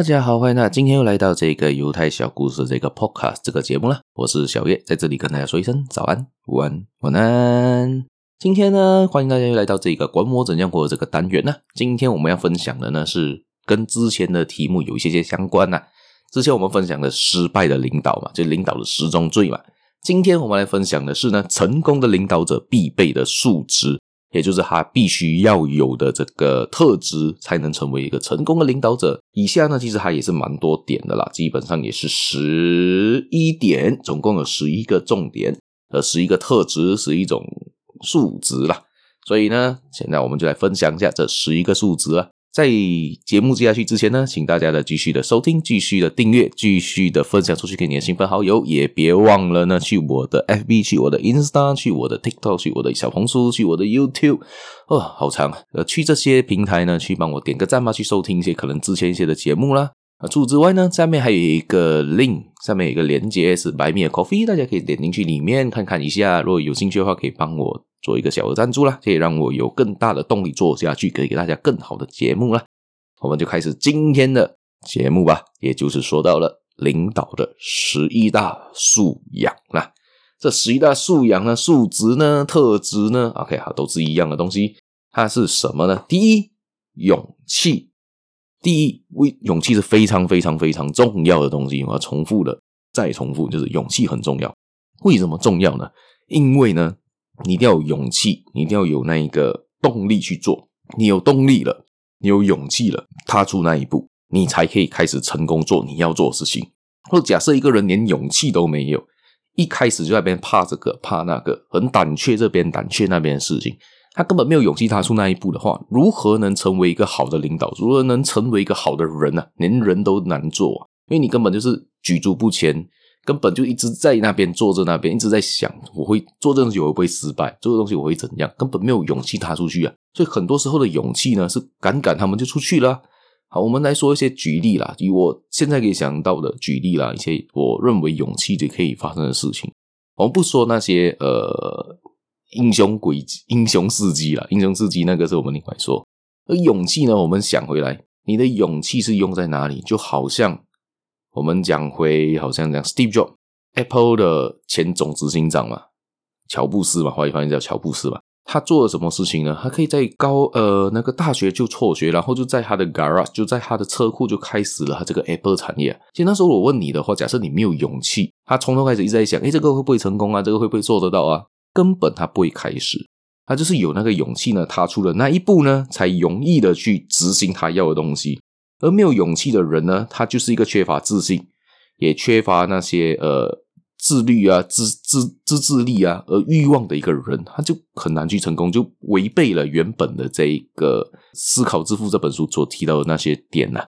大家好，欢迎大家今天又来到这个犹太小故事这个 Podcast 这个节目了。我是小叶，在这里跟大家说一声早安、午安、晚安。今天呢，欢迎大家又来到这个管我怎样活这个单元呢。今天我们要分享的呢，是跟之前的题目有一些些相关呐。之前我们分享的失败的领导嘛，就领导的十宗罪嘛。今天我们来分享的是呢，成功的领导者必备的素质。也就是他必须要有的这个特质，才能成为一个成功的领导者。以下呢，其实他也是蛮多点的啦，基本上也是十一点，总共有十一个重点，呃十一个特质，是一种数值啦。所以呢，现在我们就来分享一下这十一个数值啊。在节目接下去之前呢，请大家的继续的收听，继续的订阅，继续的分享出去给你的亲朋好友，也别忘了呢，去我的 FB，去我的 Insta，去我的 TikTok，去我的小红书，去我的 YouTube，哦，好长，呃，去这些平台呢，去帮我点个赞吧，去收听一些可能之前一些的节目啦。啊，除此之外呢，下面还有一个 link，上面有一个连接是 Buy Me a Coffee，大家可以点进去里面看看一下，如果有兴趣的话，可以帮我。做一个小额赞助啦，可以让我有更大的动力做下去，可以给大家更好的节目啦。我们就开始今天的节目吧，也就是说到了领导的十一大素养啦。这十一大素养呢，素质呢，特质呢，OK，好，都是一样的东西。它是什么呢？第一，勇气。第一，为勇气是非常非常非常重要的东西。我要重复的再重复，就是勇气很重要。为什么重要呢？因为呢。你一定要有勇气，你一定要有那一个动力去做。你有动力了，你有勇气了，踏出那一步，你才可以开始成功做你要做的事情。或者假设一个人连勇气都没有，一开始就在那边怕这个怕那个，很胆怯这边胆怯那边的事情，他根本没有勇气踏出那一步的话，如何能成为一个好的领导？如何能成为一个好的人呢？连人都难做啊，因为你根本就是举足不前。根本就一直在那边坐着，那边一直在想，我会做这东西，我会不会失败？做这东西我会怎样？根本没有勇气踏出去啊！所以很多时候的勇气呢，是赶赶他们就出去了。好，我们来说一些举例啦，以我现在可以想到的举例啦，一些我认为勇气就可以发生的事情。我们不说那些呃英雄轨迹、英雄事迹啦，英雄事迹那个是我们另外说。而勇气呢，我们想回来，你的勇气是用在哪里？就好像。我们讲回，好像讲 Steve Jobs，Apple 的前总执行长嘛，乔布斯嘛，华语翻译叫乔布斯嘛。他做了什么事情呢？他可以在高呃那个大学就辍学，然后就在他的 garage，就在他的车库就开始了他这个 Apple 产业。其实那时候我问你的话，假设你没有勇气，他从头开始一直在想，诶，这个会不会成功啊？这个会不会做得到啊？根本他不会开始，他就是有那个勇气呢，踏出了那一步呢，才容易的去执行他要的东西。而没有勇气的人呢，他就是一个缺乏自信，也缺乏那些呃自律啊、自自自制力啊，而欲望的一个人，他就很难去成功，就违背了原本的这一个《思考致富》这本书所提到的那些点呢。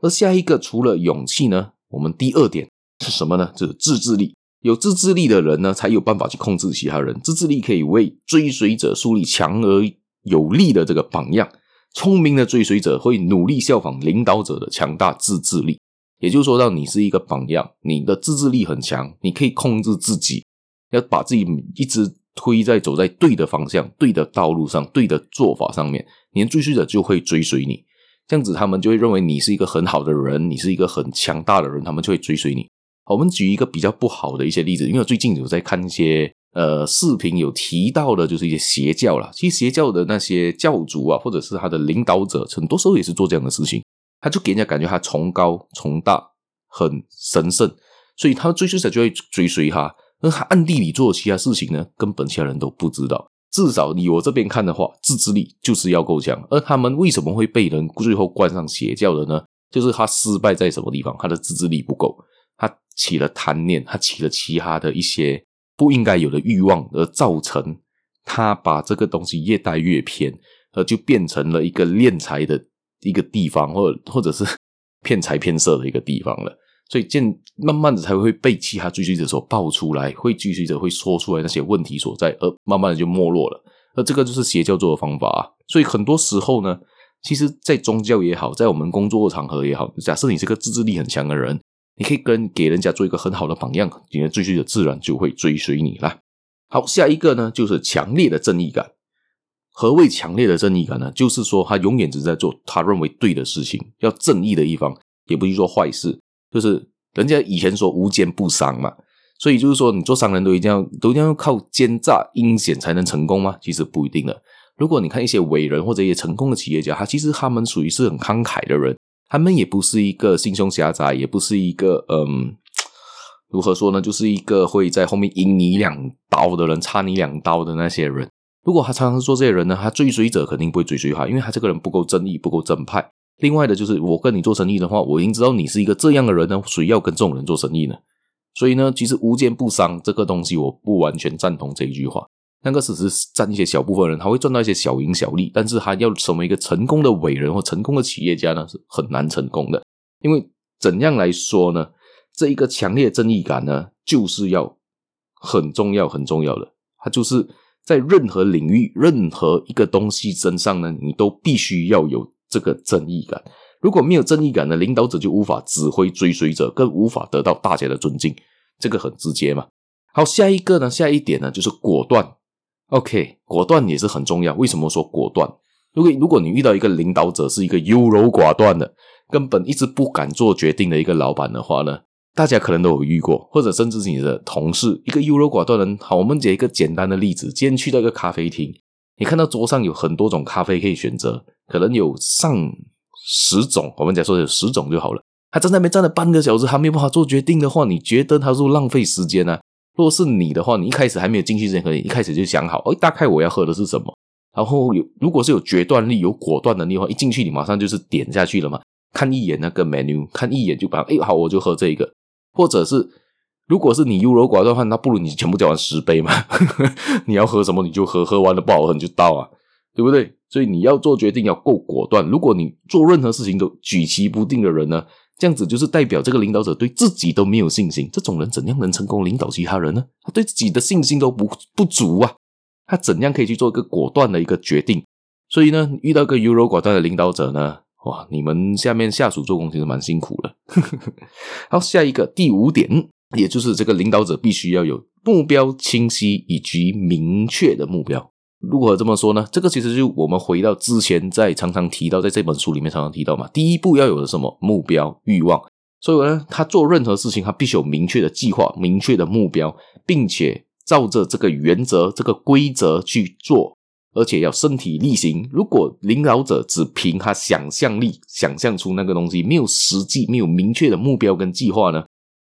而下一个除了勇气呢，我们第二点是什么呢？就是自制力。有自制力的人呢，才有办法去控制其他人。自制力可以为追随者树立强而有力的这个榜样。聪明的追随者会努力效仿领导者的强大自制力，也就是说，让你是一个榜样，你的自制力很强，你可以控制自己，要把自己一直推在走在对的方向、对的道路上、对的做法上面，你的追随者就会追随你。这样子，他们就会认为你是一个很好的人，你是一个很强大的人，他们就会追随你。我们举一个比较不好的一些例子，因为我最近有在看一些。呃，视频有提到的，就是一些邪教啦。其实邪教的那些教主啊，或者是他的领导者，很多时候也是做这样的事情。他就给人家感觉他崇高、崇大、很神圣，所以他追随者就会追随他。而他暗地里做的其他事情呢，根本其他人都不知道。至少以我这边看的话，自制力就是要够强。而他们为什么会被人最后冠上邪教的呢？就是他失败在什么地方？他的自制力不够，起了贪念，他起了其他的一些。不应该有的欲望，而造成他把这个东西越带越偏，而就变成了一个敛财的一个地方，或或者是骗财骗色的一个地方了。所以渐慢慢的才会被其他追随者所爆出来，会追随者会说出来那些问题所在，而慢慢的就没落了。而这个就是邪教做的方法啊。所以很多时候呢，其实，在宗教也好，在我们工作场合也好，假设你是个自制力很强的人。你可以跟给人家做一个很好的榜样，你的追随者自然就会追随你啦。好，下一个呢，就是强烈的正义感。何谓强烈的正义感呢？就是说他永远只在做他认为对的事情，要正义的一方。也不去做坏事，就是人家以前说无奸不商嘛，所以就是说你做商人都一定要都一定要靠奸诈阴险才能成功吗？其实不一定的。如果你看一些伟人或者一些成功的企业家，他其实他们属于是很慷慨的人，他们也不是一个心胸狭窄，也不是一个嗯，如何说呢，就是一个会在后面引你两刀的人，插你两刀的那些人。如果他常常做这些人呢，他追随者肯定不会追随他，因为他这个人不够正义，不够正派。另外的就是，我跟你做生意的话，我已经知道你是一个这样的人呢，谁要跟这种人做生意呢？所以呢，其实无奸不商这个东西，我不完全赞同这一句话。那个只是占一些小部分人，他会赚到一些小赢小利，但是他要成为一个成功的伟人或成功的企业家呢，是很难成功的。因为怎样来说呢？这一个强烈正义感呢，就是要很重要、很重要的，他就是。在任何领域、任何一个东西身上呢，你都必须要有这个正义感。如果没有正义感呢，领导者就无法指挥追随者，更无法得到大家的尊敬。这个很直接嘛。好，下一个呢，下一点呢，就是果断。OK，果断也是很重要。为什么说果断？如果如果你遇到一个领导者是一个优柔寡断的，根本一直不敢做决定的一个老板的话呢？大家可能都有遇过，或者甚至是你的同事，一个优柔寡断的人。好，我们举一个简单的例子：今天去到一个咖啡厅，你看到桌上有很多种咖啡可以选择，可能有上十种。我们假说有十种就好了。他站在那边站了半个小时，还没有办法做决定的话，你觉得他是浪费时间呢？如果是你的话，你一开始还没有进去之前，可能一开始就想好，哦，大概我要喝的是什么。然后有，如果是有决断力、有果断能力的话，一进去你马上就是点下去了嘛，看一眼那个 menu，看一眼就把，哎，好，我就喝这个。或者是，如果是你优柔寡断的话，那不如你全部叫完十杯嘛。你要喝什么你就喝，喝完了不好喝你就倒啊，对不对？所以你要做决定要够果断。如果你做任何事情都举棋不定的人呢，这样子就是代表这个领导者对自己都没有信心。这种人怎样能成功领导其他人呢？他对自己的信心都不不足啊，他怎样可以去做一个果断的一个决定？所以呢，遇到个优柔寡断的领导者呢？哇，你们下面下属做工其实蛮辛苦的。好，下一个第五点，也就是这个领导者必须要有目标清晰以及明确的目标。如何这么说呢？这个其实就我们回到之前在常常提到，在这本书里面常常提到嘛。第一步要有的什么目标、欲望。所以呢，他做任何事情，他必须有明确的计划、明确的目标，并且照着这个原则、这个规则去做。而且要身体力行。如果领导者只凭他想象力想象出那个东西，没有实际、没有明确的目标跟计划呢，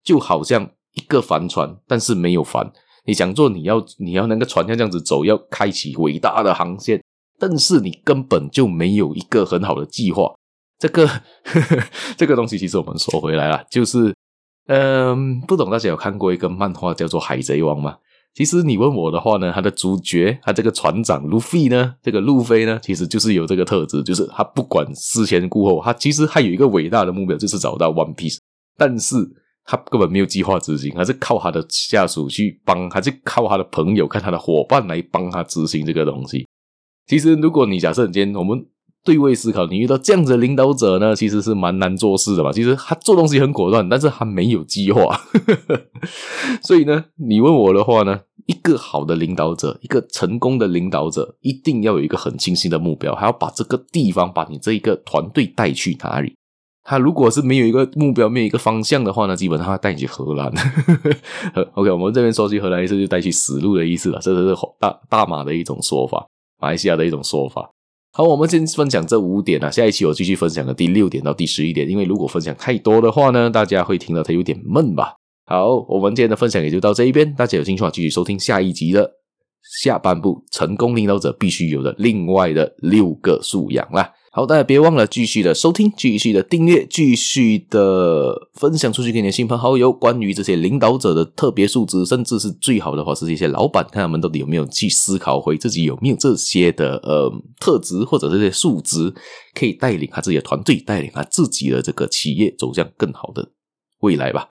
就好像一个帆船，但是没有帆。你想做，你要你要那个船要这样子走，要开启伟大的航线，但是你根本就没有一个很好的计划。这个呵呵 这个东西，其实我们说回来了，就是嗯，不懂大家有看过一个漫画叫做《海贼王》吗？其实你问我的话呢，他的主角，他这个船长路飞呢，这个路飞呢，其实就是有这个特质，就是他不管思前顾后，他其实还有一个伟大的目标，就是找到 One Piece，但是他根本没有计划执行，还是靠他的下属去帮，还是靠他的朋友、看他的伙伴来帮他执行这个东西。其实，如果你假设今天我们。对位思考，你遇到这样子的领导者呢，其实是蛮难做事的吧？其实他做东西很果断，但是他没有计划。所以呢，你问我的话呢，一个好的领导者，一个成功的领导者，一定要有一个很清晰的目标，还要把这个地方，把你这一个团队带去哪里。他如果是没有一个目标，没有一个方向的话呢，基本上他带你去荷兰。OK，我们这边说起荷兰意思就带去死路的意思了，这是大大马的一种说法，马来西亚的一种说法。好，我们先分享这五点啊，下一期我继续分享的第六点到第十一点，因为如果分享太多的话呢，大家会听到它有点闷吧。好，我们今天的分享也就到这一边，大家有兴趣的话继续收听下一集的下半部，成功领导者必须有的另外的六个素养啦。好，大家别忘了继续的收听，继续的订阅，继续的分享出去给你的亲朋好友。关于这些领导者的特别素质，甚至是最好的话，是一些老板，看他们到底有没有去思考回自己有没有这些的呃特质或者这些素质，可以带领他自己的团队，带领他自己的这个企业走向更好的未来吧。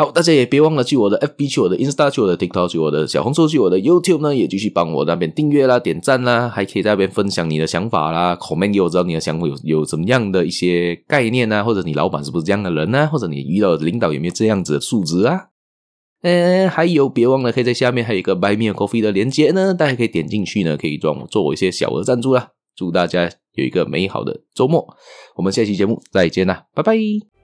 好，大家也别忘了去我的 FB，去我的 Insta，去我的 TikTok，去我的小红书，去我的 YouTube 呢，也继续帮我那边订阅啦、点赞啦，还可以在那边分享你的想法啦，comment 给我知道你的想法有有怎么样的一些概念啊，或者你老板是不是这样的人呢、啊？或者你遇到的领导有没有这样子的素质啊？呃，还有别忘了可以在下面还有一个 Buy Me a Coffee 的链接呢，大家可以点进去呢，可以帮我做我一些小额赞助啦。祝大家有一个美好的周末，我们下期节目再见啦，拜拜。